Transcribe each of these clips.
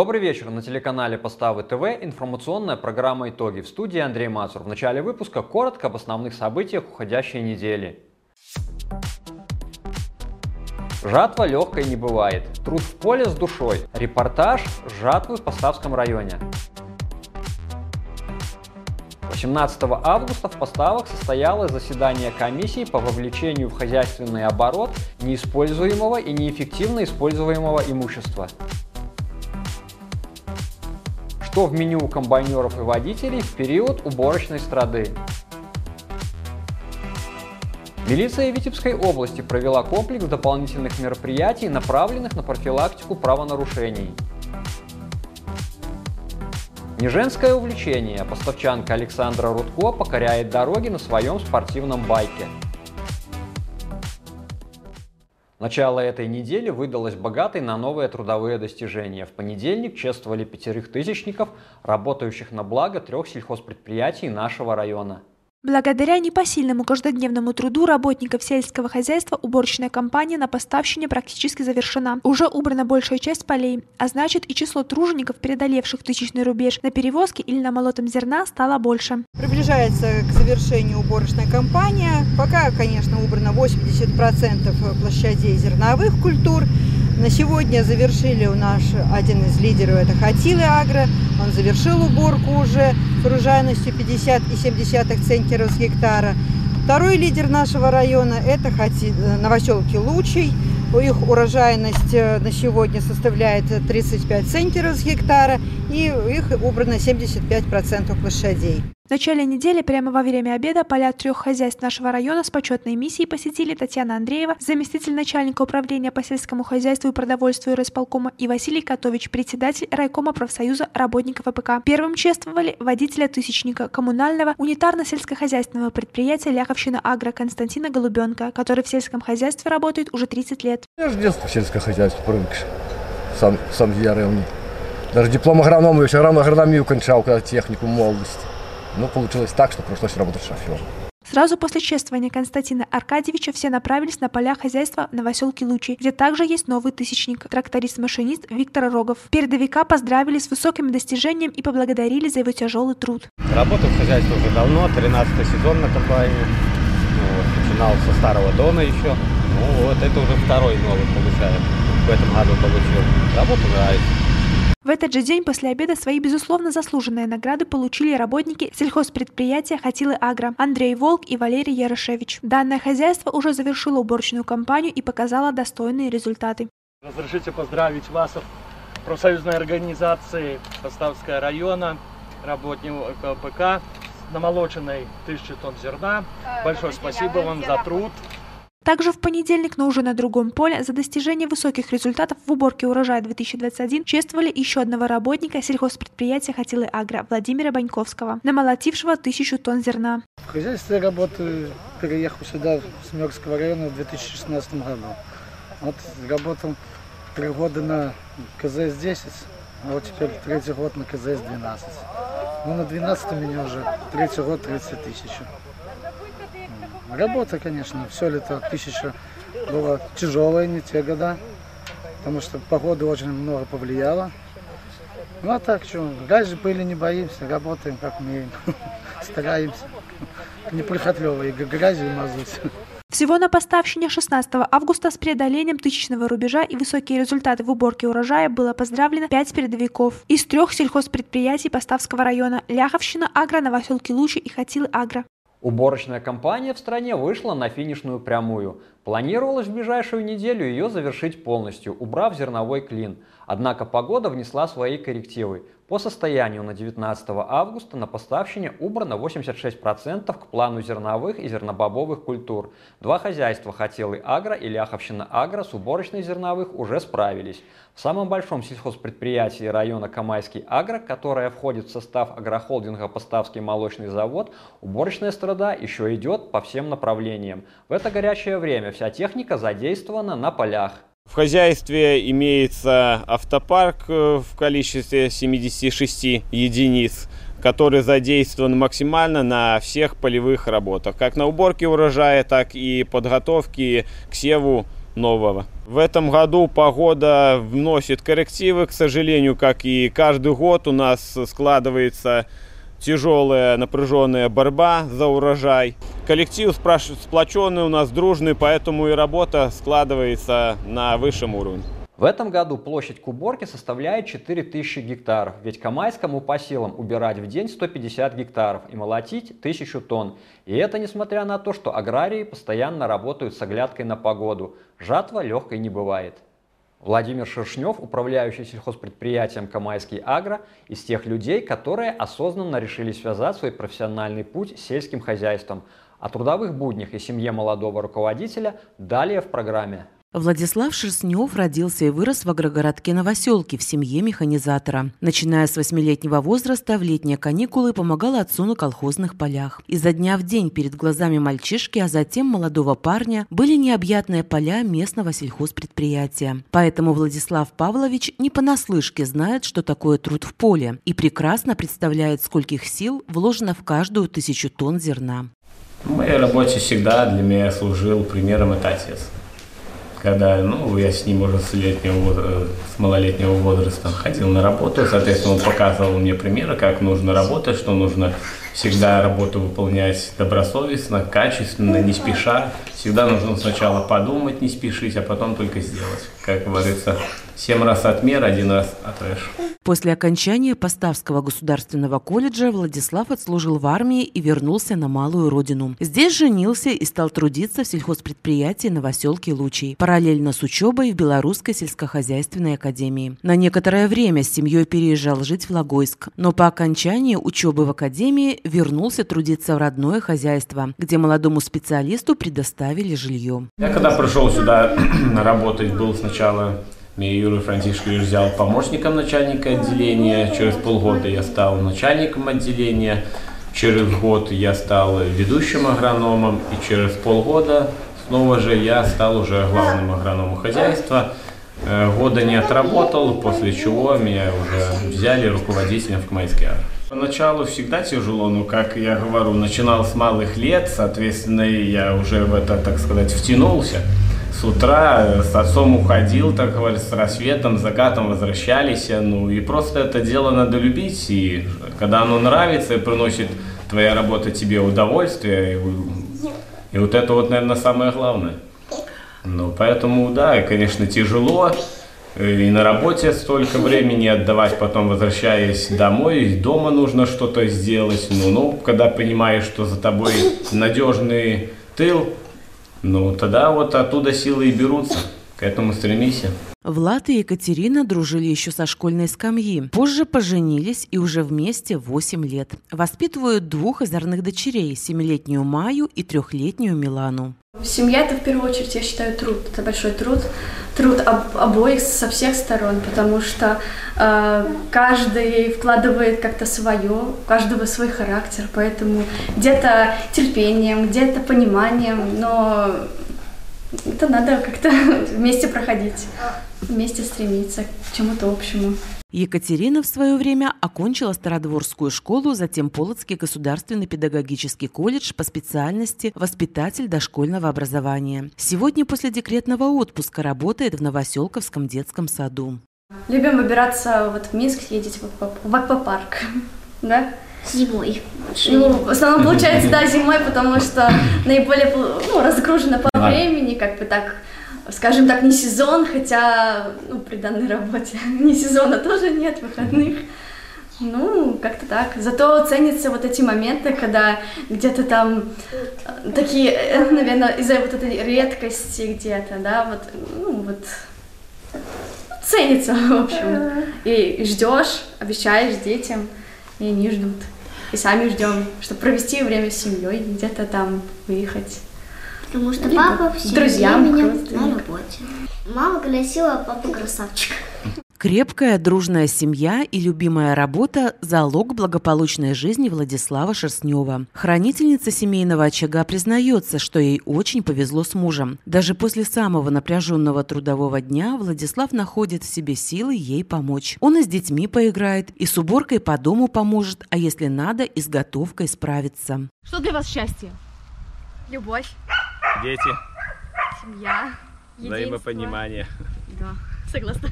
Добрый вечер. На телеканале Поставы ТВ информационная программа «Итоги». В студии Андрей Мацур. В начале выпуска коротко об основных событиях уходящей недели. Жатва легкой не бывает. Труд в поле с душой. Репортаж жатвы в Поставском районе. 18 августа в Поставах состоялось заседание комиссии по вовлечению в хозяйственный оборот неиспользуемого и неэффективно используемого имущества что в меню комбайнеров и водителей в период уборочной страды. Милиция Витебской области провела комплекс дополнительных мероприятий, направленных на профилактику правонарушений. Неженское увлечение. Поставчанка Александра Рудко покоряет дороги на своем спортивном байке. Начало этой недели выдалось богатой на новые трудовые достижения. В понедельник чествовали пятерых тысячников, работающих на благо трех сельхозпредприятий нашего района. Благодаря непосильному каждодневному труду работников сельского хозяйства уборочная кампания на поставщине практически завершена. Уже убрана большая часть полей, а значит и число тружеников, преодолевших тысячный рубеж на перевозке или на молотом зерна, стало больше. Приближается к завершению уборочная кампания. Пока, конечно, убрано 80% площадей зерновых культур. На сегодня завершили у нас один из лидеров, это Хатилы Агро. Он завершил уборку уже с урожайностью 50,7 центнеров с гектара. Второй лидер нашего района – это новоселки Лучий. Их урожайность э, на сегодня составляет 35 центнеров с гектара, и их убрано 75% лошадей. В начале недели, прямо во время обеда, поля трех хозяйств нашего района с почетной миссией посетили Татьяна Андреева, заместитель начальника управления по сельскому хозяйству и продовольствию Росполкома, и Василий Котович, председатель райкома профсоюза работников АПК. Первым чествовали водителя тысячника коммунального унитарно-сельскохозяйственного предприятия Ляховщина Агро Константина Голубенко, который в сельском хозяйстве работает уже 30 лет. Я с детства в сельское хозяйство привык. Сам, сам я районе. Даже диплом агронома, еще равно агрономию кончал, когда технику молодости. Но получилось так, что пришлось работать шофером. Сразу после чествования Константина Аркадьевича все направились на поля хозяйства Новоселки Лучи, где также есть новый тысячник, тракторист-машинист Виктор Рогов. Передовика поздравили с высоким достижением и поблагодарили за его тяжелый труд. Работаю в хозяйстве уже давно, 13 сезон на комбайне. Ну, вот, начинал со старого Дона еще. Ну вот, это уже второй новый получаю. В этом году получил. Работа нравится. В этот же день после обеда свои безусловно заслуженные награды получили работники сельхозпредприятия «Хатилы Агро» Андрей Волк и Валерий Ярошевич. Данное хозяйство уже завершило уборочную кампанию и показало достойные результаты. Разрешите поздравить вас профсоюзной организации Поставского района, работников КПК, намолоченной тысячи тонн зерна. Большое спасибо вам за труд. Также в понедельник, но уже на другом поле, за достижение высоких результатов в уборке урожая 2021 чествовали еще одного работника сельхозпредприятия «Хатилы Агро» Владимира Баньковского, намолотившего тысячу тонн зерна. В хозяйстве работаю, переехал сюда, с Мёрского района в 2016 году. Вот работал три года на КЗС-10, а вот теперь третий год на КЗС-12. Ну, на 12 у меня уже третий год 30 тысяч. Работа, конечно, все лето тысяча было тяжелое, не те года, потому что погода очень много повлияла. Ну а так что, грязи пыли не боимся, работаем как умеем, стараемся. Неприхотливо и грязи и мазать. Всего на поставщине 16 августа с преодолением тысячного рубежа и высокие результаты в уборке урожая было поздравлено 5 передовиков из трех сельхозпредприятий Поставского района – Ляховщина, Агро, Новоселки Лучи и Хатилы Агро. Уборочная кампания в стране вышла на финишную прямую. Планировалось в ближайшую неделю ее завершить полностью, убрав зерновой клин. Однако погода внесла свои коррективы. По состоянию на 19 августа на поставщине убрано 86% к плану зерновых и зернобобовых культур. Два хозяйства Хотелы Агро и Ляховщина Агро с уборочной зерновых уже справились. В самом большом сельхозпредприятии района Камайский Агро, которое входит в состав агрохолдинга Поставский молочный завод, уборочная страда еще идет по всем направлениям. В это горячее время вся техника задействована на полях. В хозяйстве имеется автопарк э, в количестве 76 единиц, который задействован максимально на всех полевых работах, как на уборке урожая, так и подготовке к севу нового. В этом году погода вносит коррективы, к сожалению, как и каждый год у нас складывается тяжелая напряженная борьба за урожай. Коллектив сплоченный у нас дружный, поэтому и работа складывается на высшем уровне. В этом году площадь к уборке составляет 4000 гектаров, ведь Камайскому по силам убирать в день 150 гектаров и молотить 1000 тонн. И это несмотря на то, что аграрии постоянно работают с оглядкой на погоду. Жатва легкой не бывает. Владимир Шершнев, управляющий сельхозпредприятием «Камайский Агро», из тех людей, которые осознанно решили связать свой профессиональный путь с сельским хозяйством. О трудовых буднях и семье молодого руководителя далее в программе. Владислав Шерстнев родился и вырос в агрогородке Новоселки в семье механизатора. Начиная с восьмилетнего возраста, в летние каникулы помогал отцу на колхозных полях. Изо дня в день перед глазами мальчишки, а затем молодого парня, были необъятные поля местного сельхозпредприятия. Поэтому Владислав Павлович не понаслышке знает, что такое труд в поле, и прекрасно представляет, скольких сил вложено в каждую тысячу тонн зерна. В моей работе всегда для меня служил примером это отец когда, ну, я с ним уже с летнего, э, с малолетнего возраста ходил на работу, соответственно, он показывал мне примеры, как нужно работать, что нужно всегда работу выполнять добросовестно, качественно, не спеша. Всегда нужно сначала подумать, не спешить, а потом только сделать. Как говорится, семь раз отмер, один раз отрежь. После окончания Поставского государственного колледжа Владислав отслужил в армии и вернулся на малую родину. Здесь женился и стал трудиться в сельхозпредприятии Новоселки Лучей, параллельно с учебой в Белорусской сельскохозяйственной академии. На некоторое время с семьей переезжал жить в Логойск, но по окончании учебы в академии вернулся трудиться в родное хозяйство, где молодому специалисту предоставили жилье. Я когда пришел сюда работать, был сначала меня Юрий Франтишкович взял помощником начальника отделения. Через полгода я стал начальником отделения. Через год я стал ведущим агрономом. И через полгода снова же я стал уже главным агрономом хозяйства. Э, года не отработал, после чего меня уже взяли руководителем в Кмайский агро. Поначалу всегда тяжело, но, как я говорю, начинал с малых лет, соответственно, я уже в это, так сказать, втянулся с утра с отцом уходил, так говорить, с рассветом, закатом возвращались. Ну и просто это дело надо любить. И когда оно нравится и приносит твоя работа тебе удовольствие, и, и вот это вот, наверное, самое главное. Ну, поэтому, да, конечно, тяжело. И на работе столько времени отдавать, потом возвращаясь домой, дома нужно что-то сделать. Ну, ну, когда понимаешь, что за тобой надежный тыл, ну, тогда вот оттуда силы и берутся. К этому стремись. Влад и Екатерина дружили еще со школьной скамьи. Позже поженились и уже вместе 8 лет. Воспитывают двух озорных дочерей – семилетнюю Маю и трехлетнюю Милану. Семья – это в первую очередь, я считаю, труд. Это большой труд. Труд об, обоих со всех сторон, потому что э, каждый вкладывает как-то свое, у каждого свой характер, поэтому где-то терпением, где-то пониманием, но это надо как-то вместе проходить, вместе стремиться к чему-то общему. Екатерина в свое время окончила Стародворскую школу, затем Полоцкий государственный педагогический колледж по специальности «Воспитатель дошкольного образования». Сегодня после декретного отпуска работает в Новоселковском детском саду. Любим выбираться вот в Минск, ездить в аквапарк, да? Зимой. Ну, в основном получается, да, зимой, потому что наиболее ну, разгружено по времени, как бы так, скажем так, не сезон, хотя, ну, при данной работе не сезона тоже нет, выходных. Ну, как-то так. Зато ценятся вот эти моменты, когда где-то там э, такие, э, наверное, из-за вот этой редкости где-то, да, вот, ну, вот ценится, в общем. И ждешь, обещаешь детям, и они ждут. И сами ждем, чтобы провести время с семьей, где-то там выехать. Потому что Либо папа все друзьям время на работе. Мама голосила, а папа красавчик. Крепкая, дружная семья и любимая работа – залог благополучной жизни Владислава Шерстнева. Хранительница семейного очага признается, что ей очень повезло с мужем. Даже после самого напряженного трудового дня Владислав находит в себе силы ей помочь. Он и с детьми поиграет, и с уборкой по дому поможет, а если надо, и с готовкой справится. Что для вас счастье? Любовь. Дети. Семья. взаимопонимание. Да, согласна.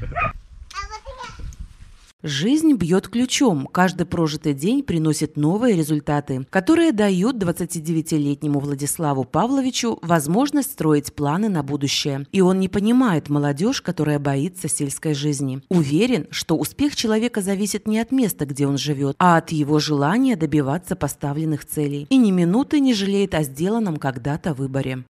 Жизнь бьет ключом. Каждый прожитый день приносит новые результаты, которые дают 29-летнему Владиславу Павловичу возможность строить планы на будущее. И он не понимает молодежь, которая боится сельской жизни. Уверен, что успех человека зависит не от места, где он живет, а от его желания добиваться поставленных целей. И ни минуты не жалеет о сделанном когда-то выборе.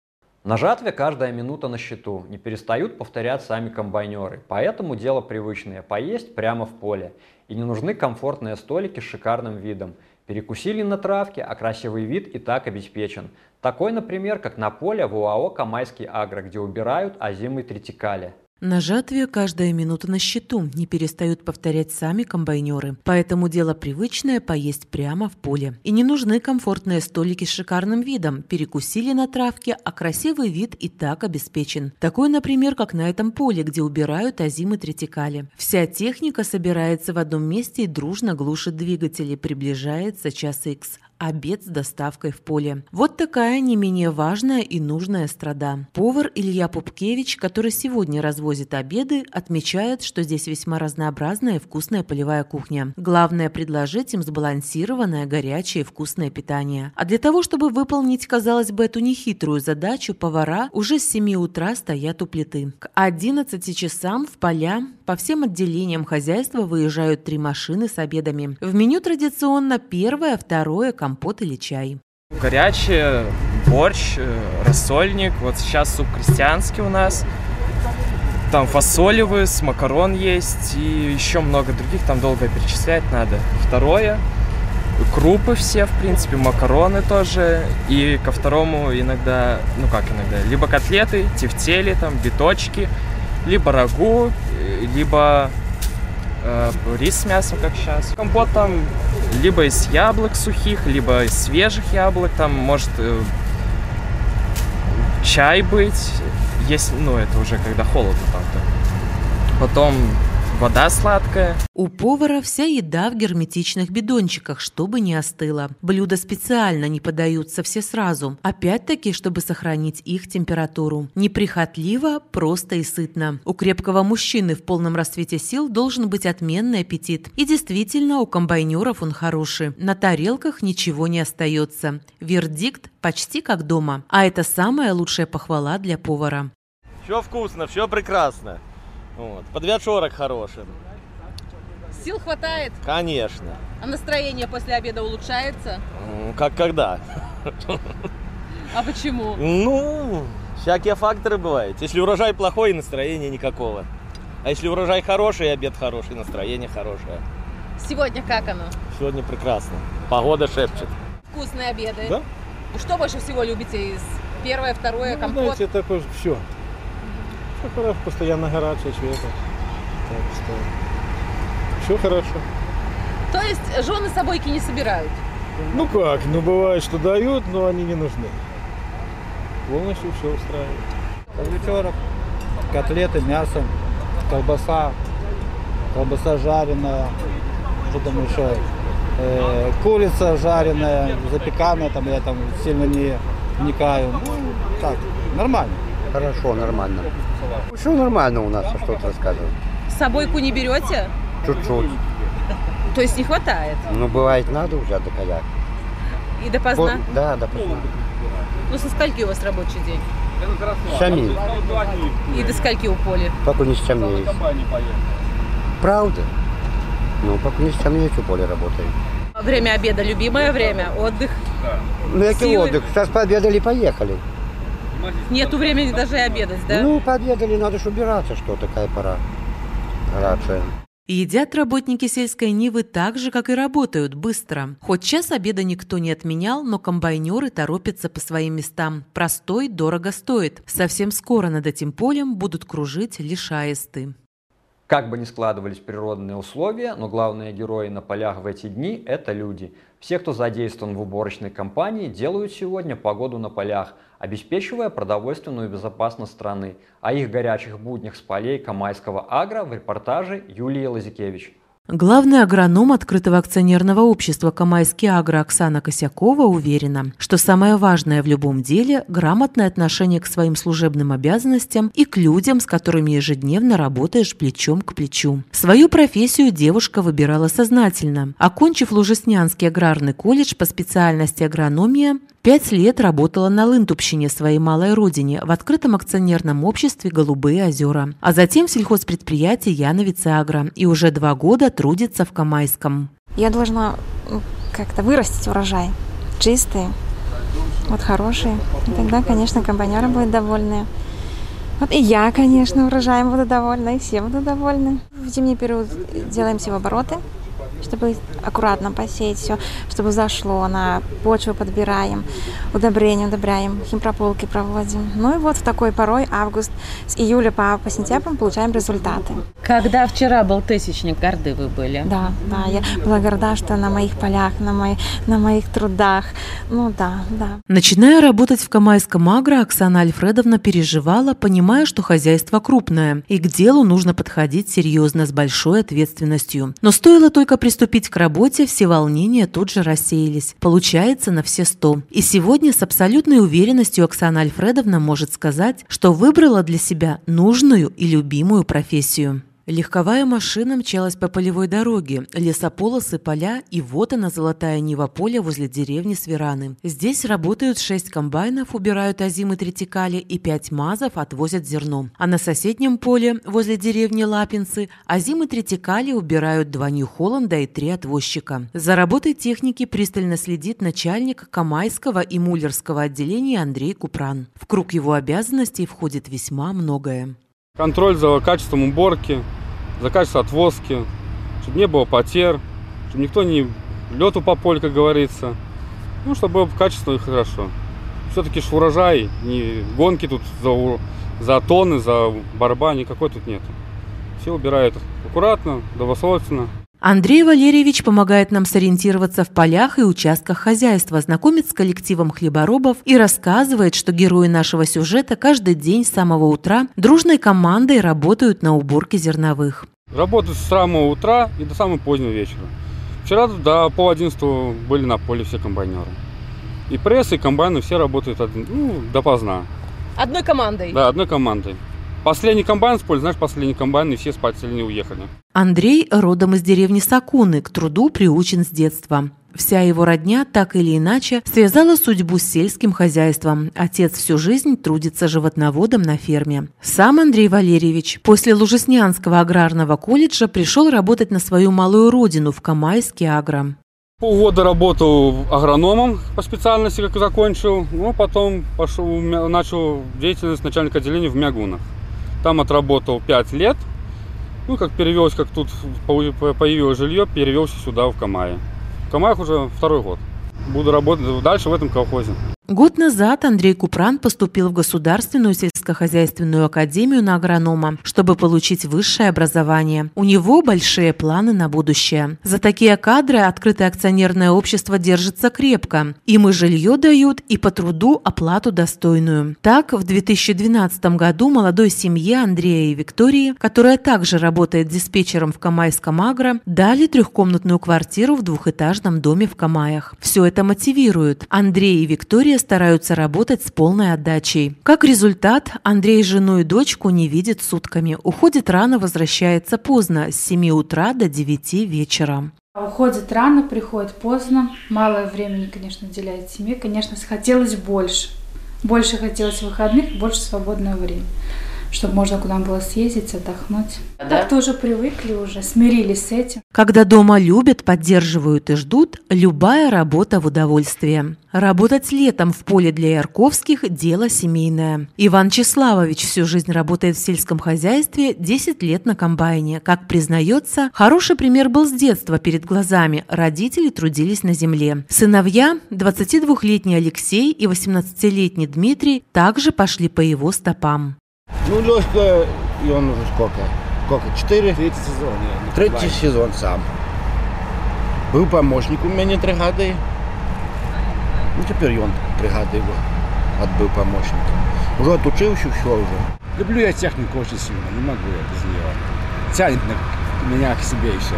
На жатве каждая минута на счету, не перестают повторять сами комбайнеры, поэтому дело привычное – поесть прямо в поле. И не нужны комфортные столики с шикарным видом. Перекусили на травке, а красивый вид и так обеспечен. Такой, например, как на поле в УАО «Камайский агро», где убирают озимый тритикали. На жатве каждая минута на счету, не перестают повторять сами комбайнеры. Поэтому дело привычное – поесть прямо в поле. И не нужны комфортные столики с шикарным видом. Перекусили на травке, а красивый вид и так обеспечен. Такой, например, как на этом поле, где убирают озимы тритикали. Вся техника собирается в одном месте и дружно глушит двигатели. Приближается час икс обед с доставкой в поле. Вот такая не менее важная и нужная страда. Повар Илья Пупкевич, который сегодня развозит обеды, отмечает, что здесь весьма разнообразная и вкусная полевая кухня. Главное предложить им сбалансированное, горячее и вкусное питание. А для того, чтобы выполнить, казалось бы, эту нехитрую задачу, повара уже с 7 утра стоят у плиты. К 11 часам в поля по всем отделениям хозяйства выезжают три машины с обедами. В меню традиционно первое, второе, компот или чай. Горячее, борщ, э, рассольник. Вот сейчас суп крестьянский у нас. Там фасолевый, с макарон есть и еще много других, там долго перечислять надо. Второе, крупы все, в принципе, макароны тоже. И ко второму иногда, ну как иногда, либо котлеты, тефтели, там, биточки, либо рагу, либо э, рис с мясом, как сейчас. Компот там либо из яблок сухих, либо из свежих яблок. Там может э, чай быть, есть, ну это уже когда холодно, правда. Потом вода сладкая. У повара вся еда в герметичных бидончиках, чтобы не остыла. Блюда специально не подаются все сразу. Опять-таки, чтобы сохранить их температуру. Неприхотливо, просто и сытно. У крепкого мужчины в полном расцвете сил должен быть отменный аппетит. И действительно, у комбайнеров он хороший. На тарелках ничего не остается. Вердикт почти как дома. А это самая лучшая похвала для повара. Все вкусно, все прекрасно. Вот. Подвячорок хороший. Сил хватает? Конечно. А настроение после обеда улучшается? Как когда? А почему? Ну, всякие факторы бывают. Если урожай плохой, настроения никакого. А если урожай хороший, обед хороший, настроение хорошее. Сегодня как оно? Сегодня прекрасно. Погода шепчет. Вкусные обеды. Да? Что больше всего любите из первое, второе, ну, компот? Знаете, такое все. Все хорошо, постоянно горячее чего-то. Так что все хорошо. То есть жены собойки не собирают? Ну как, ну бывает, что дают, но они не нужны. Полностью все устраивает. Подвечерок, котлеты, мясо, колбаса, колбаса жареная, что там еще, э, курица жареная, запеканная, там я там сильно не вникаю. Ну, так, нормально. Хорошо, нормально. Все нормально у нас, а что ты рассказывать. Собойку не берете? Чуть-чуть. То есть не хватает? Ну, бывает, надо уже до коляк. И допоздна? По- Да, допоздна. Ну, со скольки у вас рабочий день? Сами. И до скольки у поля? Пока не с чем не есть. Правда? Ну, пока не с чем не есть, у поля работает. Время обеда любимое время, отдых. Ну, який Силы. отдых? Сейчас пообедали, поехали. Нету времени даже и обедать, да? Ну, пообедали, надо же убираться, что такая пора. Горячая. Едят работники сельской Нивы так же, как и работают, быстро. Хоть час обеда никто не отменял, но комбайнеры торопятся по своим местам. Простой дорого стоит. Совсем скоро над этим полем будут кружить лишь аисты. Как бы ни складывались природные условия, но главные герои на полях в эти дни – это люди. Все, кто задействован в уборочной кампании, делают сегодня погоду на полях, обеспечивая продовольственную безопасность страны. О их горячих буднях с полей Камайского агро в репортаже Юлии Лазикевич. Главный агроном открытого акционерного общества «Камайский агро» Оксана Косякова уверена, что самое важное в любом деле – грамотное отношение к своим служебным обязанностям и к людям, с которыми ежедневно работаешь плечом к плечу. Свою профессию девушка выбирала сознательно. Окончив Лужеснянский аграрный колледж по специальности агрономия, Пять лет работала на Лынтупщине, своей малой родине, в открытом акционерном обществе «Голубые озера», а затем в сельхозпредприятии «Яновице Агро» и уже два года трудится в Камайском. Я должна как-то вырастить урожай, чистый, вот хороший. И тогда, конечно, комбайнеры будут довольны. Вот и я, конечно, урожаем буду довольна, и все будут довольны. В зимний период делаем все обороты, чтобы аккуратно посеять все, чтобы зашло, на почву подбираем, удобрения удобряем, химпрополки проводим. Ну и вот в такой порой, август, с июля по, по сентябрь получаем результаты. Когда вчера был тысячник, горды вы были? Да, да, я была горда, что на моих полях, на, мои, на моих трудах, ну да, да. Начиная работать в Камайском агро, Оксана Альфредовна переживала, понимая, что хозяйство крупное, и к делу нужно подходить серьезно, с большой ответственностью. Но стоило только приступить к работе, все волнения тут же рассеялись. Получается на все сто. И сегодня с абсолютной уверенностью Оксана Альфредовна может сказать, что выбрала для себя нужную и любимую профессию. Легковая машина мчалась по полевой дороге, лесополосы, поля, и вот она, золотая нива поля возле деревни Свераны. Здесь работают шесть комбайнов, убирают озимы тритикали, и пять мазов отвозят зерно. А на соседнем поле, возле деревни Лапинцы, озимы тритикали убирают два Нью-Холланда и три отвозчика. За работой техники пристально следит начальник Камайского и Муллерского отделения Андрей Купран. В круг его обязанностей входит весьма многое. Контроль за качеством уборки, за качеством отвозки, чтобы не было потерь, чтобы никто не лету по полю, как говорится. Ну, чтобы было качественно и хорошо. Все-таки ж урожай, не гонки тут за, за тонны, за борьба, никакой тут нет. Все убирают аккуратно, добросовестно. Андрей Валерьевич помогает нам сориентироваться в полях и участках хозяйства, знакомит с коллективом хлеборобов и рассказывает, что герои нашего сюжета каждый день с самого утра дружной командой работают на уборке зерновых. Работают с самого утра и до самого позднего вечера. Вчера до пол одиннадцатого были на поле все комбайнеры. И пресс, и комбайны все работают ну, допоздна. Одной командой? Да, одной командой. Последний комбайн поля, знаешь, последний комбайн, и все с не уехали. Андрей родом из деревни Сакуны, к труду приучен с детства. Вся его родня так или иначе связала судьбу с сельским хозяйством. Отец всю жизнь трудится животноводом на ферме. Сам Андрей Валерьевич после Лужеснянского аграрного колледжа пришел работать на свою малую родину в Камайске агро. Полгода работал агрономом по специальности, как закончил. Ну, потом пошел, начал деятельность начальника отделения в Мягунах. Там отработал 5 лет. Ну, как перевелся, как тут появилось жилье, перевелся сюда, в Камае. В Камаях уже второй год. Буду работать дальше в этом колхозе. Год назад Андрей Купран поступил в Государственную сельскохозяйственную академию на агронома, чтобы получить высшее образование. У него большие планы на будущее. За такие кадры открытое акционерное общество держится крепко. Им и жилье дают, и по труду оплату достойную. Так, в 2012 году молодой семье Андрея и Виктории, которая также работает диспетчером в Камайском агро, дали трехкомнатную квартиру в двухэтажном доме в Камаях. Все это мотивирует. Андрей и Виктория стараются работать с полной отдачей. Как результат, Андрей жену и дочку не видит сутками. Уходит рано, возвращается поздно, с 7 утра до 9 вечера. Уходит рано, приходит поздно, мало времени, конечно, уделяет семье. Конечно, хотелось больше. Больше хотелось выходных, больше свободного времени чтобы можно куда было съездить, отдохнуть. Да? Так тоже привыкли уже, смирились с этим. Когда дома любят, поддерживают и ждут, любая работа в удовольствие. Работать летом в поле для Ярковских – дело семейное. Иван Числавович всю жизнь работает в сельском хозяйстве, 10 лет на комбайне. Как признается, хороший пример был с детства перед глазами. Родители трудились на земле. Сыновья, 22-летний Алексей и 18-летний Дмитрий, также пошли по его стопам. Ну, Лешка, и он уже сколько? Сколько? Четыре? Третий сезон. Я Третий сезон сам. Был помощник у меня три года. Ну, теперь он три его отбыл помощника. Уже отучился, все уже. Люблю я технику очень сильно, не могу я без нее. Тянет на меня к себе и все.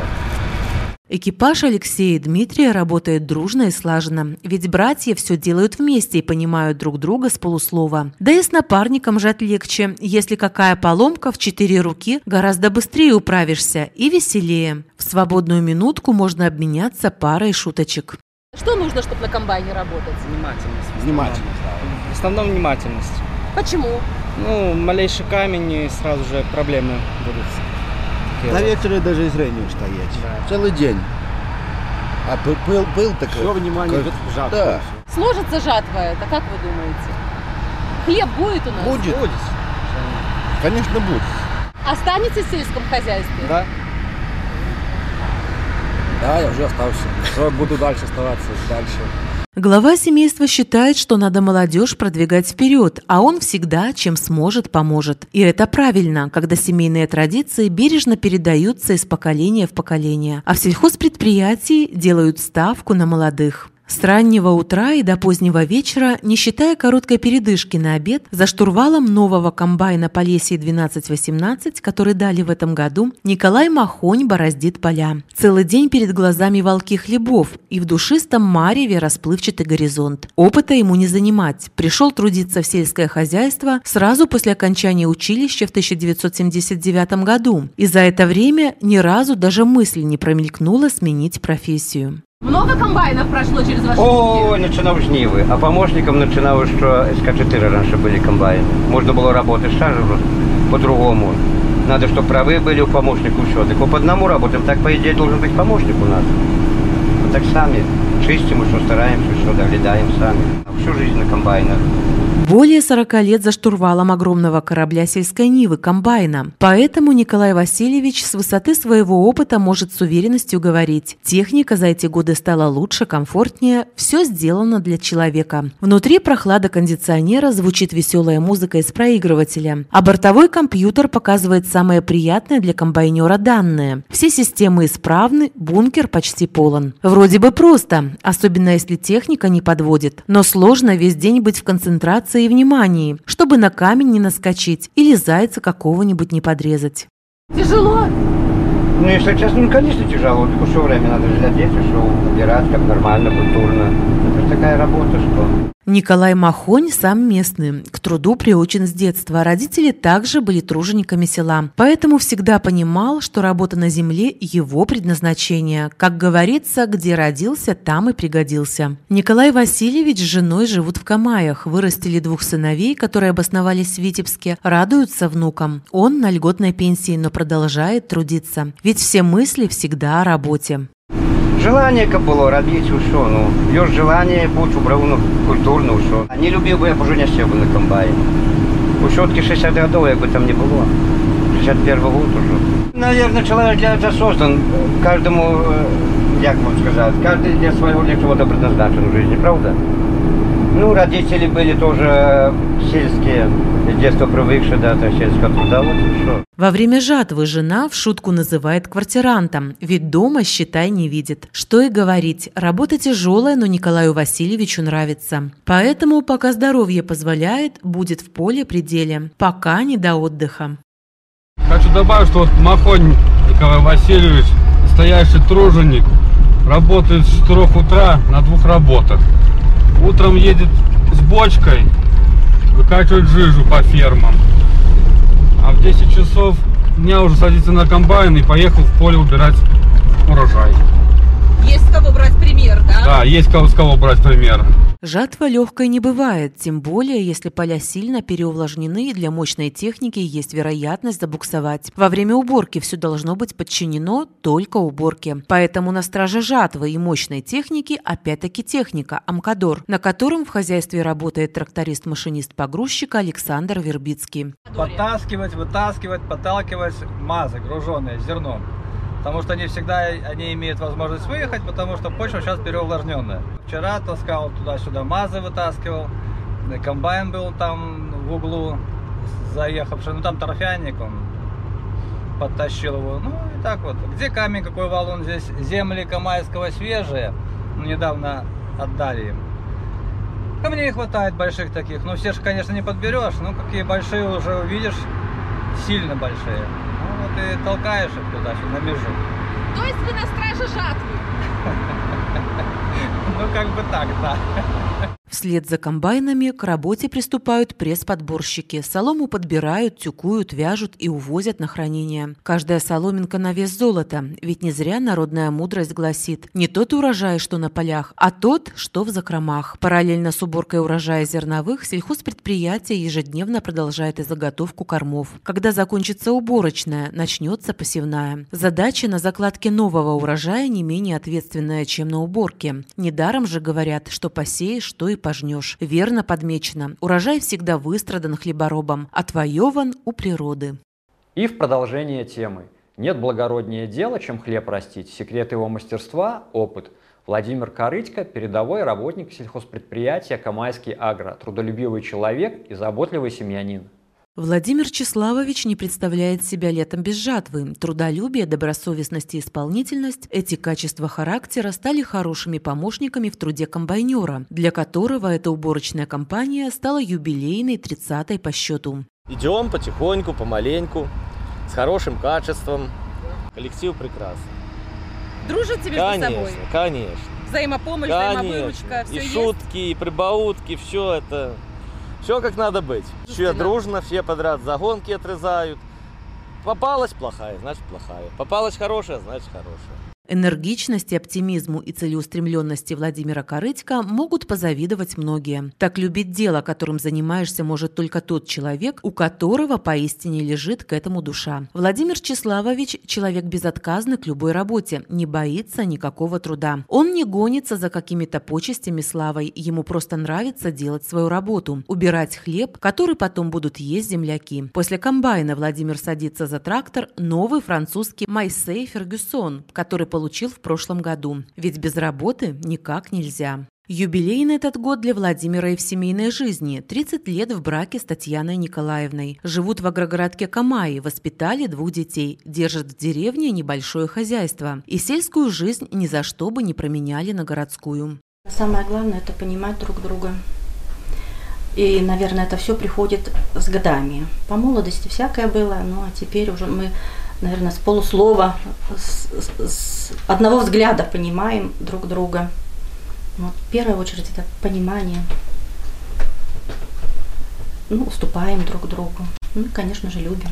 Экипаж Алексея и Дмитрия работает дружно и слаженно, ведь братья все делают вместе и понимают друг друга с полуслова. Да и с напарником жать легче, если какая поломка в четыре руки, гораздо быстрее управишься и веселее. В свободную минутку можно обменяться парой шуточек. Что нужно, чтобы на комбайне работать? Внимательность. Внимательность. В основном внимательность. Почему? Ну, малейший камень и сразу же проблемы будут. На вечере даже зрение стоять. Целый день. А пыл, пыл, пыл так... Все внимание идет в жатву. Да. Сложится жатва это, как вы думаете? Хлеб будет у нас? Будет. Конечно, будет. Останетесь в сельском хозяйстве? Да. Да, я уже остался. Буду дальше оставаться, дальше. Глава семейства считает, что надо молодежь продвигать вперед, а он всегда, чем сможет, поможет. И это правильно, когда семейные традиции бережно передаются из поколения в поколение, а в сельхозпредприятии делают ставку на молодых. С раннего утра и до позднего вечера, не считая короткой передышки на обед, за штурвалом нового комбайна Полесье 1218, который дали в этом году, Николай Махонь бороздит поля. Целый день перед глазами волки хлебов, и в душистом мареве расплывчатый горизонт. Опыта ему не занимать. Пришел трудиться в сельское хозяйство сразу после окончания училища в 1979 году, и за это время ни разу даже мысль не промелькнула сменить профессию. Много комбайнов прошло через ваши О, начинав жнивы. А помощником начинав, що СК-4 раньше были комбайны. Можно было работать сразу же по-другому. Надо, чтобы правы были у помощника все. Так по одному работаем, так по идее должен быть помощник у нас. Вот так сами чистим, что стараемся, что доглядаем сами. Всю жизнь на комбайнах. Более 40 лет за штурвалом огромного корабля сельской Нивы комбайна. Поэтому Николай Васильевич с высоты своего опыта может с уверенностью говорить, техника за эти годы стала лучше, комфортнее, все сделано для человека. Внутри прохлада кондиционера звучит веселая музыка из проигрывателя, а бортовой компьютер показывает самые приятные для комбайнера данные. Все системы исправны, бункер почти полон. Вроде бы просто, особенно если техника не подводит, но сложно весь день быть в концентрации и внимании, чтобы на камень не наскочить или зайца какого-нибудь не подрезать. Тяжело? Ну, если честно, ну, конечно, тяжело. Только все время надо же глядеть, все убирать как нормально, культурно. Это же такая работа, что... Николай Махонь сам местный, к труду приучен с детства. Родители также были тружениками села, поэтому всегда понимал, что работа на земле – его предназначение. Как говорится, где родился, там и пригодился. Николай Васильевич с женой живут в Камаях, вырастили двух сыновей, которые обосновались в Витебске, радуются внукам. Он на льготной пенсии, но продолжает трудиться. Ведь все мысли всегда о работе. Желание как было робить, що, ну, есть желание быть убравну культурно, що. А не любив би я б не сів би на комбайн. У щотки 60 годов, як би там не було. 61 год уже. Наверное, человек для этого создан. Каждому, э, як вам сказать, каждый для своего для чего-то предназначен в жизни, правда? Ну, родители были тоже сельские, с детства привыкшие да, до сельского труда, вот и что. Во время жатвы жена в шутку называет квартирантом, ведь дома, считай, не видит. Что и говорить, работа тяжелая, но Николаю Васильевичу нравится. Поэтому, пока здоровье позволяет, будет в поле пределе, пока не до отдыха. Хочу добавить, что вот Махонь Николай Васильевич, настоящий труженик, работает с 4 утра на двух работах. Утром едет с бочкой, выкачивает жижу по фермам. А в 10 часов дня уже садится на комбайн и поехал в поле убирать урожай. Есть с кого брать пример, да? Да, есть кого, с кого брать пример. Жатва легкой не бывает, тем более, если поля сильно переувлажнены и для мощной техники есть вероятность забуксовать. Во время уборки все должно быть подчинено только уборке. Поэтому на страже жатвы и мощной техники опять-таки техника «Амкадор», на котором в хозяйстве работает тракторист-машинист-погрузчик Александр Вербицкий. Подтаскивать, вытаскивать, подталкивать мазы, груженные зерном. Потому что не всегда они имеют возможность выехать, потому что почва сейчас переувлажненная. Вчера таскал туда-сюда мазы, вытаскивал. Комбайн был там в углу заехавший. Ну там торфяник, он подтащил его. Ну и так вот. Где камень, какой валун? Здесь земли Камайского свежие. Недавно отдали им. Камней хватает больших таких. Ну все же, конечно, не подберешь. Ну какие большие уже увидишь. Сильно большие. И толкаешь их туда, на межу. То есть вы на страже жатвы? Ну, как бы так, да. Вслед за комбайнами к работе приступают пресс-подборщики. Солому подбирают, тюкуют, вяжут и увозят на хранение. Каждая соломинка на вес золота, ведь не зря народная мудрость гласит «не тот урожай, что на полях, а тот, что в закромах». Параллельно с уборкой урожая зерновых сельхозпредприятие ежедневно продолжает и заготовку кормов. Когда закончится уборочная, начнется посевная. Задача на закладке нового урожая не менее ответственная, чем на уборке. Недаром же говорят, что посеешь, то и пожнешь. Верно подмечено. Урожай всегда выстрадан хлеборобом, отвоеван у природы. И в продолжение темы. Нет благороднее дела, чем хлеб растить. Секрет его мастерства – опыт. Владимир Корытько – передовой работник сельхозпредприятия «Камайский агро», трудолюбивый человек и заботливый семьянин. Владимир Числавович не представляет себя летом без жатвы. Трудолюбие, добросовестность и исполнительность – эти качества характера стали хорошими помощниками в труде комбайнера, для которого эта уборочная компания стала юбилейной 30-й по счету. Идем потихоньку, помаленьку, с хорошим качеством. Коллектив прекрасный. Дружите между конечно, собой? Конечно, Взаимопомощь, конечно. взаимовыручка, все И есть? шутки, и прибаутки, все это, все как надо быть. Все дружно, все подряд загонки отрезают. Попалась плохая, значит плохая. Попалась хорошая, значит хорошая. Энергичности, оптимизму и целеустремленности Владимира Корытько могут позавидовать многие. Так любить дело, которым занимаешься, может только тот человек, у которого поистине лежит к этому душа. Владимир Числавович – человек безотказный к любой работе, не боится никакого труда. Он не гонится за какими-то почестями, славой, ему просто нравится делать свою работу – убирать хлеб, который потом будут есть земляки. После комбайна Владимир садится за трактор новый французский Майсей Фергюсон, который получил в прошлом году. Ведь без работы никак нельзя. Юбилейный этот год для Владимира и в семейной жизни. 30 лет в браке с Татьяной Николаевной. Живут в агрогородке Камаи, воспитали двух детей, держат в деревне небольшое хозяйство. И сельскую жизнь ни за что бы не променяли на городскую. Самое главное – это понимать друг друга. И, наверное, это все приходит с годами. По молодости всякое было, ну а теперь уже мы, наверное, с полуслова, с, с- одного взгляда понимаем друг друга. Вот, в первую очередь это понимание. Ну, уступаем друг другу. Ну, конечно же, любим.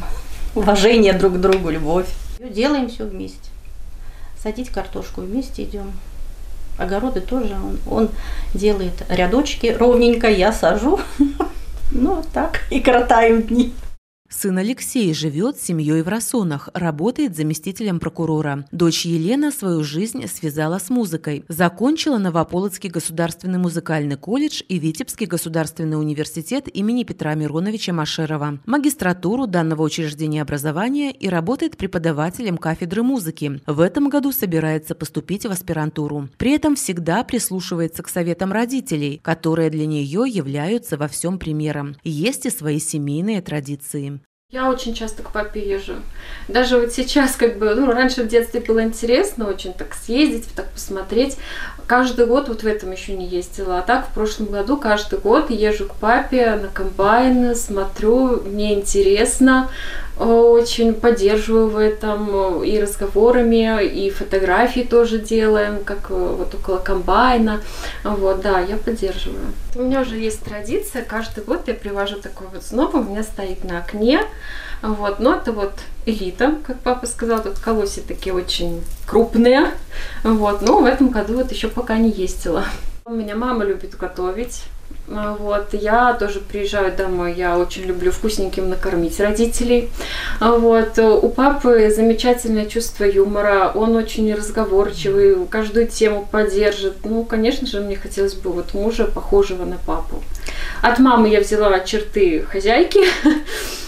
Уважение друг к другу, любовь. Делаем все вместе. Садить картошку вместе идем. Огороды тоже он, он делает рядочки ровненько, я сажу. Ну, так и коротаем дни. Сын Алексей живет с семьей в Рассонах, работает заместителем прокурора. Дочь Елена свою жизнь связала с музыкой. Закончила Новополоцкий государственный музыкальный колледж и Витебский государственный университет имени Петра Мироновича Машерова. Магистратуру данного учреждения образования и работает преподавателем кафедры музыки. В этом году собирается поступить в аспирантуру. При этом всегда прислушивается к советам родителей, которые для нее являются во всем примером. Есть и свои семейные традиции. Я очень часто к папе езжу. Даже вот сейчас, как бы, ну, раньше в детстве было интересно очень так съездить, так посмотреть. Каждый год вот в этом еще не ездила. А так в прошлом году каждый год езжу к папе на комбайн, смотрю, мне интересно, очень поддерживаю в этом э, и разговорами, и фотографии тоже делаем, как э, вот около комбайна. Вот, да, я поддерживаю. У меня уже есть традиция, каждый год я привожу такой вот сноп, у меня стоит на окне, вот, но это вот элита, как папа сказал, тут колоси такие очень крупные, вот, но в этом году вот еще пока не ездила. У меня мама любит готовить, вот, я тоже приезжаю домой, я очень люблю вкусненьким накормить родителей. А, Вот, у папы замечательное чувство юмора, он очень разговорчивый, каждую тему поддержит. Ну, конечно же, мне хотелось бы вот мужа, похожего на папу. От мамы я взяла черты хозяйки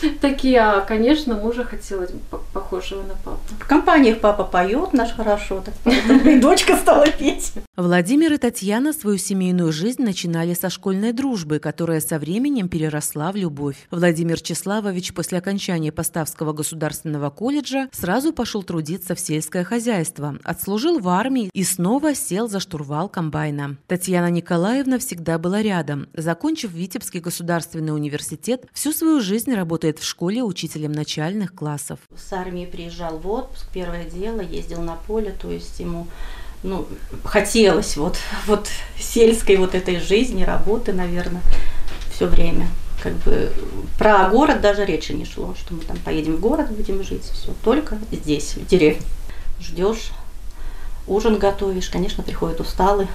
такие, а, конечно, мужа хотелось похожего на папу. В компаниях папа поет наш хорошо, так и дочка стала петь. Владимир и Татьяна свою семейную жизнь начинали со школьной дружбы, которая со временем переросла в любовь. Владимир Числавович после окончания Поставского государственного колледжа сразу пошел трудиться в сельское хозяйство, отслужил в армии и снова сел за штурвал комбайна. Татьяна Николаевна всегда была рядом. Закончив Витебский государственный университет, всю свою жизнь работает в школе учителем начальных классов. С армии приезжал в отпуск, первое дело, ездил на поле, то есть ему ну, хотелось вот, вот сельской вот этой жизни, работы, наверное, все время. Как бы про город даже речи не шло, что мы там поедем в город, будем жить, все, только здесь, в деревне. Ждешь, ужин готовишь, конечно, приходят усталый,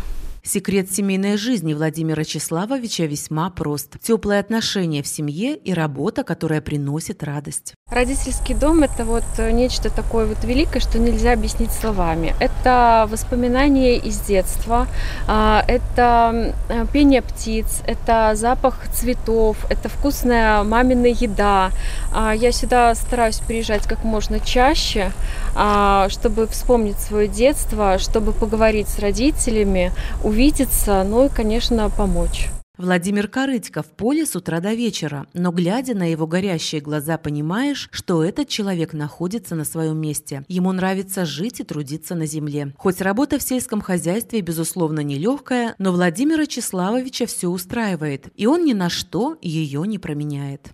Секрет семейной жизни Владимира Числавовича весьма прост. Теплые отношения в семье и работа, которая приносит радость. Родительский дом – это вот нечто такое вот великое, что нельзя объяснить словами. Это воспоминания из детства, а, это пение птиц, это запах цветов, это вкусная мамина еда. А, я сюда стараюсь приезжать как можно чаще, чтобы вспомнить свое детство, чтобы поговорить с родителями, увидеться, ну и, конечно, помочь. Владимир Корытько в поле с утра до вечера, но глядя на его горящие глаза, понимаешь, что этот человек находится на своем месте. Ему нравится жить и трудиться на земле. Хоть работа в сельском хозяйстве, безусловно, нелегкая, но Владимира Числавовича все устраивает, и он ни на что ее не променяет.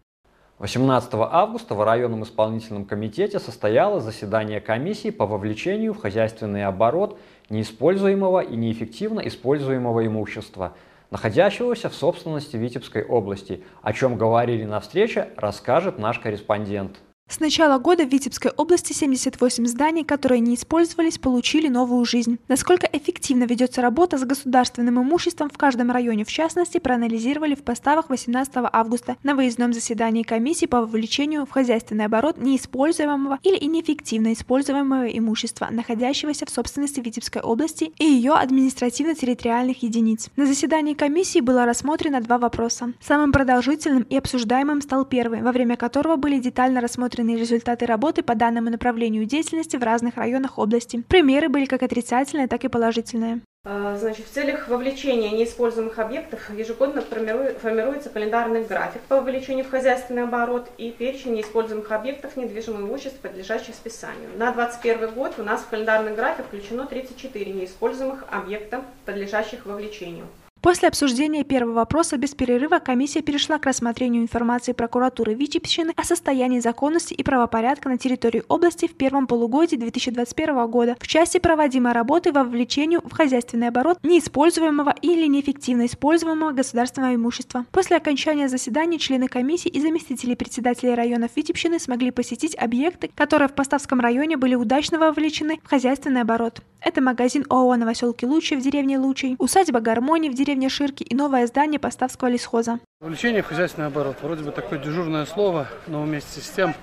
18 августа в районном исполнительном комитете состоялось заседание комиссии по вовлечению в хозяйственный оборот неиспользуемого и неэффективно используемого имущества, находящегося в собственности Витебской области. О чем говорили на встрече, расскажет наш корреспондент. С начала года в Витебской области 78 зданий, которые не использовались, получили новую жизнь. Насколько эффективно ведется работа с государственным имуществом в каждом районе, в частности, проанализировали в поставах 18 августа на выездном заседании комиссии по вовлечению в хозяйственный оборот неиспользуемого или неэффективно используемого имущества, находящегося в собственности Витебской области и ее административно-территориальных единиц. На заседании комиссии было рассмотрено два вопроса. Самым продолжительным и обсуждаемым стал первый, во время которого были детально рассмотрены рассмотрены результаты работы по данному направлению деятельности в разных районах области. Примеры были как отрицательные, так и положительные. А, значит, в целях вовлечения неиспользуемых объектов ежегодно формируется календарный график по вовлечению в хозяйственный оборот и перечень неиспользуемых объектов недвижимого имущества, подлежащих списанию. На 2021 год у нас в календарный график включено 34 неиспользуемых объекта, подлежащих вовлечению. После обсуждения первого вопроса без перерыва комиссия перешла к рассмотрению информации прокуратуры Витебщины о состоянии законности и правопорядка на территории области в первом полугодии 2021 года в части проводимой работы во вовлечению в хозяйственный оборот неиспользуемого или неэффективно используемого государственного имущества. После окончания заседания члены комиссии и заместители председателей районов Витебщины смогли посетить объекты, которые в Поставском районе были удачно вовлечены в хозяйственный оборот. Это магазин ООО «Новоселки Лучи» в деревне Лучей, усадьба «Гармония» в деревне Ширки и новое здание Поставского лесхоза. Вовлечение в хозяйственный оборот. Вроде бы такое дежурное слово, но вместе с тем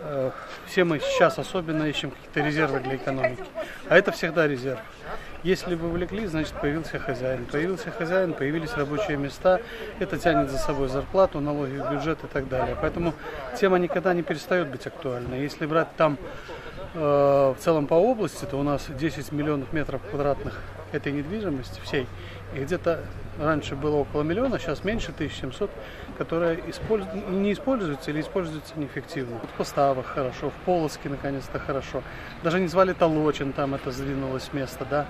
э, все мы сейчас особенно ищем какие-то резервы для экономики. А это всегда резерв. Если вовлекли, значит появился хозяин. Появился хозяин, появились рабочие места. Это тянет за собой зарплату, налоги в бюджет и так далее. Поэтому тема никогда не перестает быть актуальной. Если брать там в целом по области, то у нас 10 миллионов метров квадратных этой недвижимости всей. И где-то раньше было около миллиона, сейчас меньше 1700, которая использ... не используется или используется неэффективно. В поставах хорошо, в Полоске наконец-то хорошо. Даже не звали Толочин, там это сдвинулось с места, да.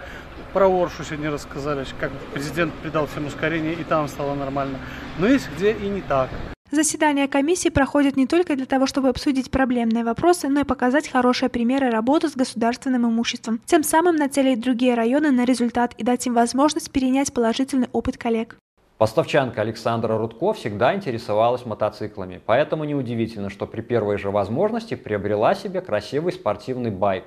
Про Оршу сегодня рассказали, как президент придал всем ускорение, и там стало нормально. Но есть где и не так. Заседания комиссии проходят не только для того, чтобы обсудить проблемные вопросы, но и показать хорошие примеры работы с государственным имуществом, тем самым нацелить другие районы на результат и дать им возможность перенять положительный опыт коллег. Поставчанка Александра Рудко всегда интересовалась мотоциклами, поэтому неудивительно, что при первой же возможности приобрела себе красивый спортивный байк.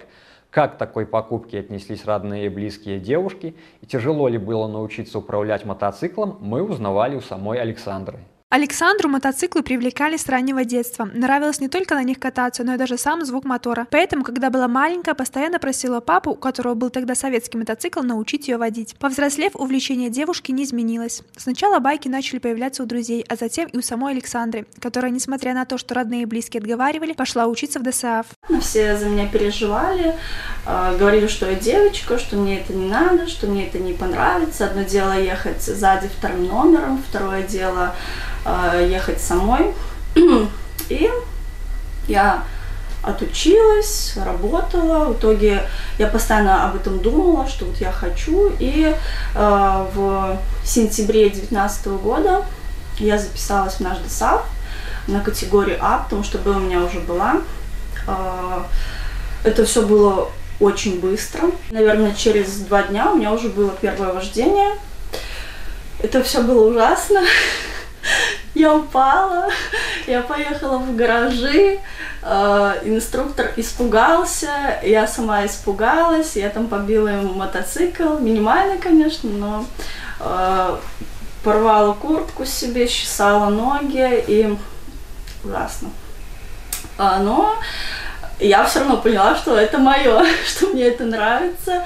Как к такой покупке отнеслись родные и близкие девушки, и тяжело ли было научиться управлять мотоциклом, мы узнавали у самой Александры. Александру мотоциклы привлекали с раннего детства. Нравилось не только на них кататься, но и даже сам звук мотора. Поэтому, когда была маленькая, постоянно просила папу, у которого был тогда советский мотоцикл, научить ее водить. Повзрослев, увлечение девушки не изменилось. Сначала байки начали появляться у друзей, а затем и у самой Александры, которая, несмотря на то, что родные и близкие отговаривали, пошла учиться в ДСАФ. Все за меня переживали, а, говорили, что я девочка, что мне это не надо, что мне это не понравится. Одно дело ехать сзади вторым номером, второе дело ехать самой. И я отучилась, работала. В итоге я постоянно об этом думала, что вот я хочу. И э, в сентябре 2019 года я записалась в наш ДСАФ. на категорию А, потому что Б у меня уже была. А, это все было очень быстро. Наверное, через два дня у меня уже было первое вождение. Это все было ужасно. Я упала, я поехала в гаражи, э, инструктор испугался, я сама испугалась, я там побила ему мотоцикл, минимально, конечно, но э, порвала куртку себе, чесала ноги и ужасно. А, но я все равно поняла, что это мое, что мне это нравится.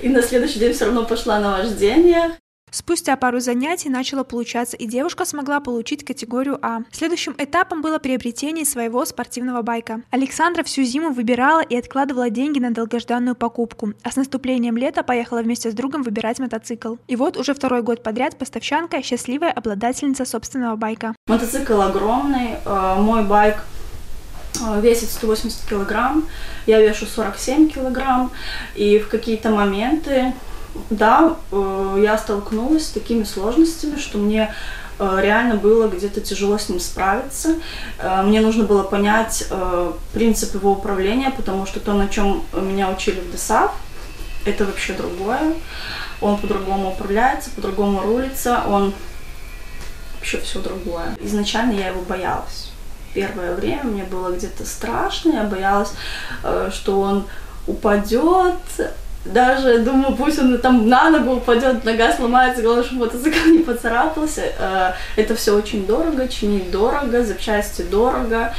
И на следующий день все равно пошла на вождение. Спустя пару занятий начало получаться, и девушка смогла получить категорию А. Следующим этапом было приобретение своего спортивного байка. Александра всю зиму выбирала и откладывала деньги на долгожданную покупку, а с наступлением лета поехала вместе с другом выбирать мотоцикл. И вот уже второй год подряд поставщанка – счастливая обладательница собственного байка. Мотоцикл огромный, э, мой байк э, весит 180 килограмм, я вешу 47 килограмм, и в какие-то моменты да, э, я столкнулась с такими сложностями, что мне э, реально было где-то тяжело с ним справиться. Э, мне нужно было понять принцип его управления, потому что то, на чем меня учили в ДСАФ, это вообще другое. Он по-другому управляется, по-другому рулится, он вообще все другое. Изначально я его боялась. Первое время мне было где-то страшно, я боялась, что он упадет, даже думаю, пусть он там на ногу упадет, нога сломается, главное, чтобы мотоцикл не поцарапался. Э, это все очень дорого, чинить дорого, запчасти дорого.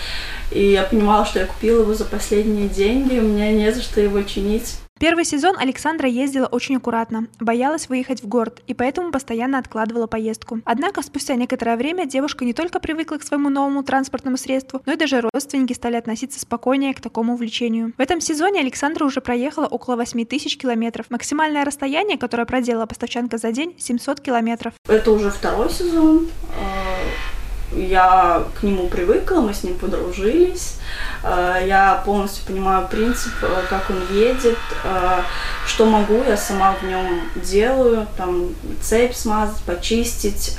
И я понимала, что я купила его за последние деньги, у меня не за что его чинить. Первый сезон Александра ездила очень аккуратно, боялась выехать в город и поэтому постоянно откладывала поездку. Однако спустя некоторое время девушка не только привыкла к своему новому транспортному средству, но и даже родственники стали относиться спокойнее к такому увлечению. В этом сезоне Александра уже проехала около 8 тысяч километров. Максимальное расстояние, которое проделала поставщанка за день, 700 километров. Это уже второй сезон я к нему привыкла, мы с ним подружились. Э, я полностью понимаю принцип, э, как он едет, э, что могу, я сама в нем делаю, там цепь смазать, почистить,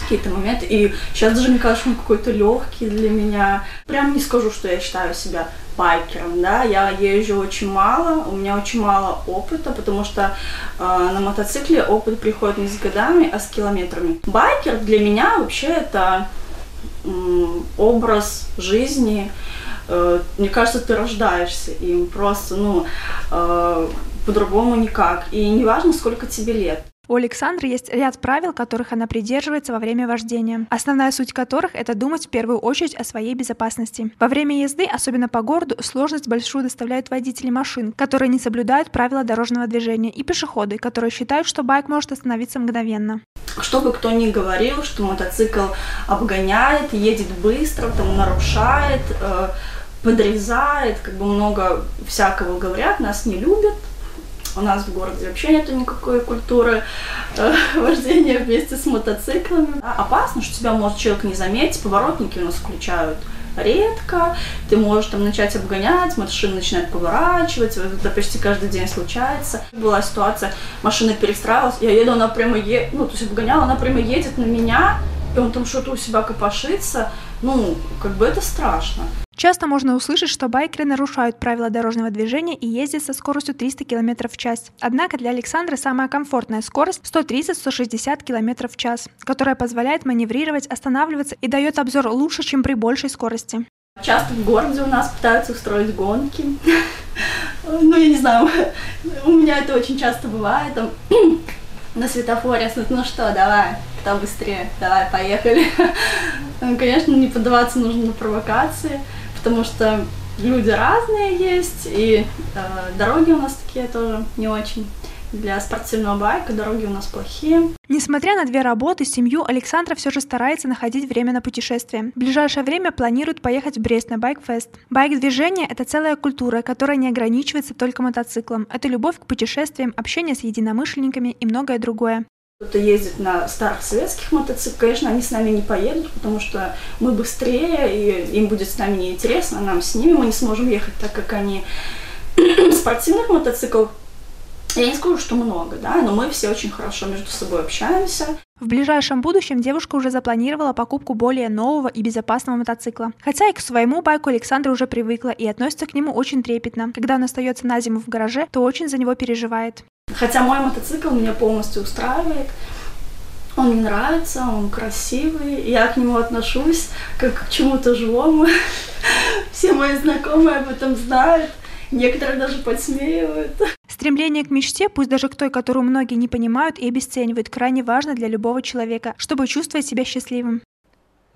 какие-то моменты. И сейчас даже мне кажется, он какой-то легкий для меня. Прям не скажу, что я считаю себя байкером, да, я езжу очень мало, у меня очень мало опыта, потому что э, на мотоцикле опыт приходит не с годами, а с километрами. Байкер для меня вообще это э, образ жизни, э, мне кажется, ты рождаешься им просто, ну, э, по-другому никак, и неважно, сколько тебе лет. У Александры есть ряд правил, которых она придерживается во время вождения, основная суть которых – это думать в первую очередь о своей безопасности. Во время езды, особенно по городу, сложность большую доставляют водители машин, которые не соблюдают правила дорожного движения, и пешеходы, которые считают, что байк может остановиться мгновенно. Что бы кто ни говорил, что мотоцикл обгоняет, едет быстро, там нарушает, э, подрезает, как бы много всякого говорят, нас не любят, у нас в городе вообще нету никакой культуры э, вождения вместе с мотоциклами. Опасно, что тебя может человек не заметить, поворотники у нас включают редко, ты можешь там начать обгонять, машина начинает поворачивать, это почти каждый день случается. Была ситуация, машина перестраивалась, я еду, она прямо едет, ну, то есть обгоняла, она прямо едет на меня, и он там что-то у себя копошится, ну, как бы это страшно. Часто можно услышать, что байкеры нарушают правила дорожного движения и ездят со скоростью 300 км в час. Однако для Александра самая комфортная скорость 130-160 км в час, которая позволяет маневрировать, останавливаться и дает обзор лучше, чем при большей скорости. Часто в городе у нас пытаются устроить гонки. Ну, я не знаю, у меня это очень часто бывает. На светофоре, ну что, давай, кто быстрее, давай, поехали. Конечно, не поддаваться нужно на провокации потому что люди разные есть, и э, дороги у нас такие тоже не очень. Для спортивного байка дороги у нас плохие. Несмотря на две работы, семью, Александра все же старается находить время на путешествие. В ближайшее время планирует поехать в Брест на байк-фест. Байк-движение – это целая культура, которая не ограничивается только мотоциклом. Это любовь к путешествиям, общение с единомышленниками и многое другое. Кто-то ездит на старых советских мотоциклах, конечно, они с нами не поедут, потому что мы быстрее, и им будет с нами неинтересно, а нам с ними мы не сможем ехать, так как они спортивных мотоциклов я не скажу, что много, да, но мы все очень хорошо между собой общаемся. В ближайшем будущем девушка уже запланировала покупку более нового и безопасного мотоцикла. Хотя и к своему байку Александра уже привыкла и относится к нему очень трепетно. Когда он остается на зиму в гараже, то очень за него переживает. Хотя мой мотоцикл меня полностью устраивает, он мне нравится, он красивый, я к нему отношусь как к чему-то живому. Все мои знакомые об этом знают, некоторые даже подсмеивают. Стремление к мечте, пусть даже к той, которую многие не понимают и обесценивают, крайне важно для любого человека, чтобы чувствовать себя счастливым.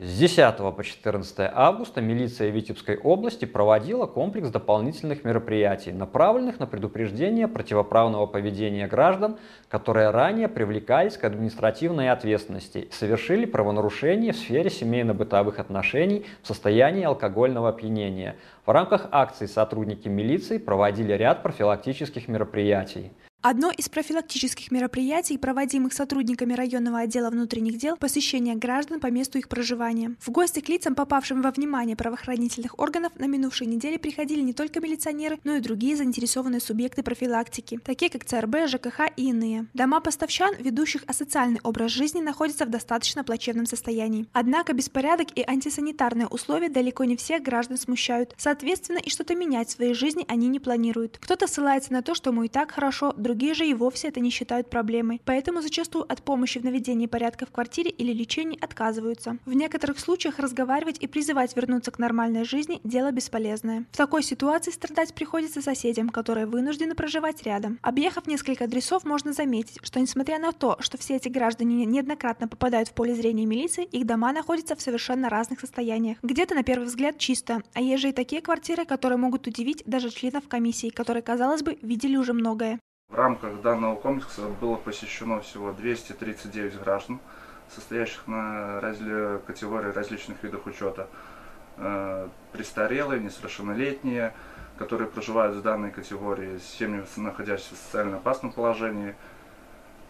С 10 по 14 августа милиция Витебской области проводила комплекс дополнительных мероприятий, направленных на предупреждение противоправного поведения граждан, которые ранее привлекались к административной ответственности и совершили правонарушения в сфере семейно-бытовых отношений в состоянии алкогольного опьянения. В рамках акции сотрудники милиции проводили ряд профилактических мероприятий. Одно из профилактических мероприятий, проводимых сотрудниками районного отдела внутренних дел, посещение граждан по месту их проживания. В гости к лицам, попавшим во внимание правоохранительных органов, на минувшей неделе приходили не только милиционеры, но и другие заинтересованные субъекты профилактики, такие как ЦРБ, ЖКХ и иные. Дома поставщан, ведущих асоциальный образ жизни, находятся в достаточно плачевном состоянии. Однако беспорядок и антисанитарные условия далеко не всех граждан смущают. Соответственно, и что-то менять в своей жизни они не планируют. Кто-то ссылается на то, что ему и так хорошо, другие же и вовсе это не считают проблемой, поэтому зачастую от помощи в наведении порядка в квартире или лечении отказываются. В некоторых случаях разговаривать и призывать вернуться к нормальной жизни – дело бесполезное. В такой ситуации страдать приходится соседям, которые вынуждены проживать рядом. Объехав несколько адресов, можно заметить, что несмотря на то, что все эти граждане неоднократно попадают в поле зрения милиции, их дома находятся в совершенно разных состояниях. Где-то на первый взгляд чисто, а есть же и такие квартиры, которые могут удивить даже членов комиссии, которые, казалось бы, видели уже многое. В рамках данного комплекса было посещено всего 239 граждан, состоящих на разли... категории различных видов учета. Э, престарелые, несовершеннолетние, которые проживают в данной категории, семьи, находящиеся в социально опасном положении.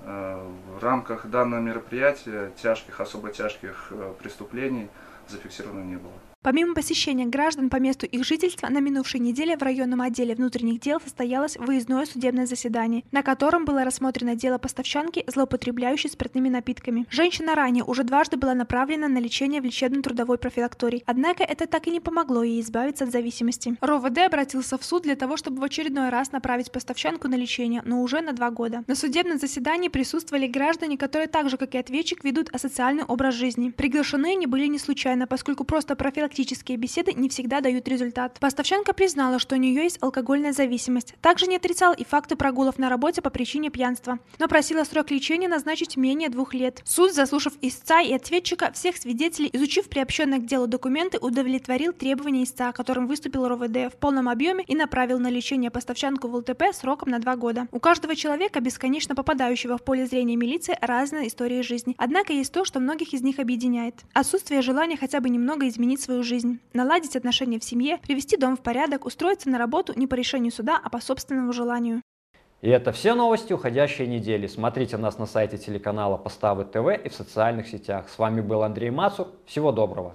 Э, в рамках данного мероприятия тяжких, особо тяжких э, преступлений зафиксировано не было. Помимо посещения граждан по месту их жительства, на минувшей неделе в районном отделе внутренних дел состоялось выездное судебное заседание, на котором было рассмотрено дело поставщанки, злоупотребляющей спиртными напитками. Женщина ранее уже дважды была направлена на лечение в лечебно-трудовой профилактории, однако это так и не помогло ей избавиться от зависимости. РОВД обратился в суд для того, чтобы в очередной раз направить поставщанку на лечение, но уже на два года. На судебном заседании присутствовали граждане, которые так же, как и ответчик, ведут асоциальный образ жизни. Приглашены они были не случайно, поскольку просто профилактически профилактические беседы не всегда дают результат. Поставщенка признала, что у нее есть алкогольная зависимость. Также не отрицал и факты прогулов на работе по причине пьянства, но просила срок лечения назначить менее двух лет. Суд, заслушав истца и ответчика, всех свидетелей, изучив приобщенные к делу документы, удовлетворил требования истца, которым выступил РОВД в полном объеме и направил на лечение поставщанку в ЛТП сроком на два года. У каждого человека, бесконечно попадающего в поле зрения милиции, разная история жизни. Однако есть то, что многих из них объединяет. Отсутствие желания хотя бы немного изменить свою жизнь, наладить отношения в семье, привести дом в порядок, устроиться на работу не по решению суда, а по собственному желанию. И это все новости уходящей недели. Смотрите нас на сайте телеканала Поставы ТВ и в социальных сетях. С вами был Андрей Мацур. Всего доброго.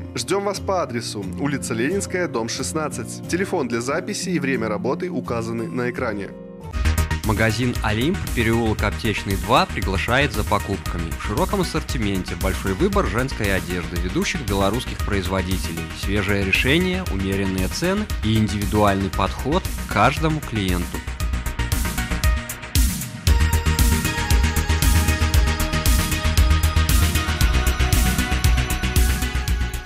Ждем вас по адресу улица Ленинская, дом 16. Телефон для записи и время работы указаны на экране. Магазин «Олимп», переулок Аптечный 2, приглашает за покупками. В широком ассортименте большой выбор женской одежды ведущих белорусских производителей, свежее решение, умеренные цены и индивидуальный подход к каждому клиенту.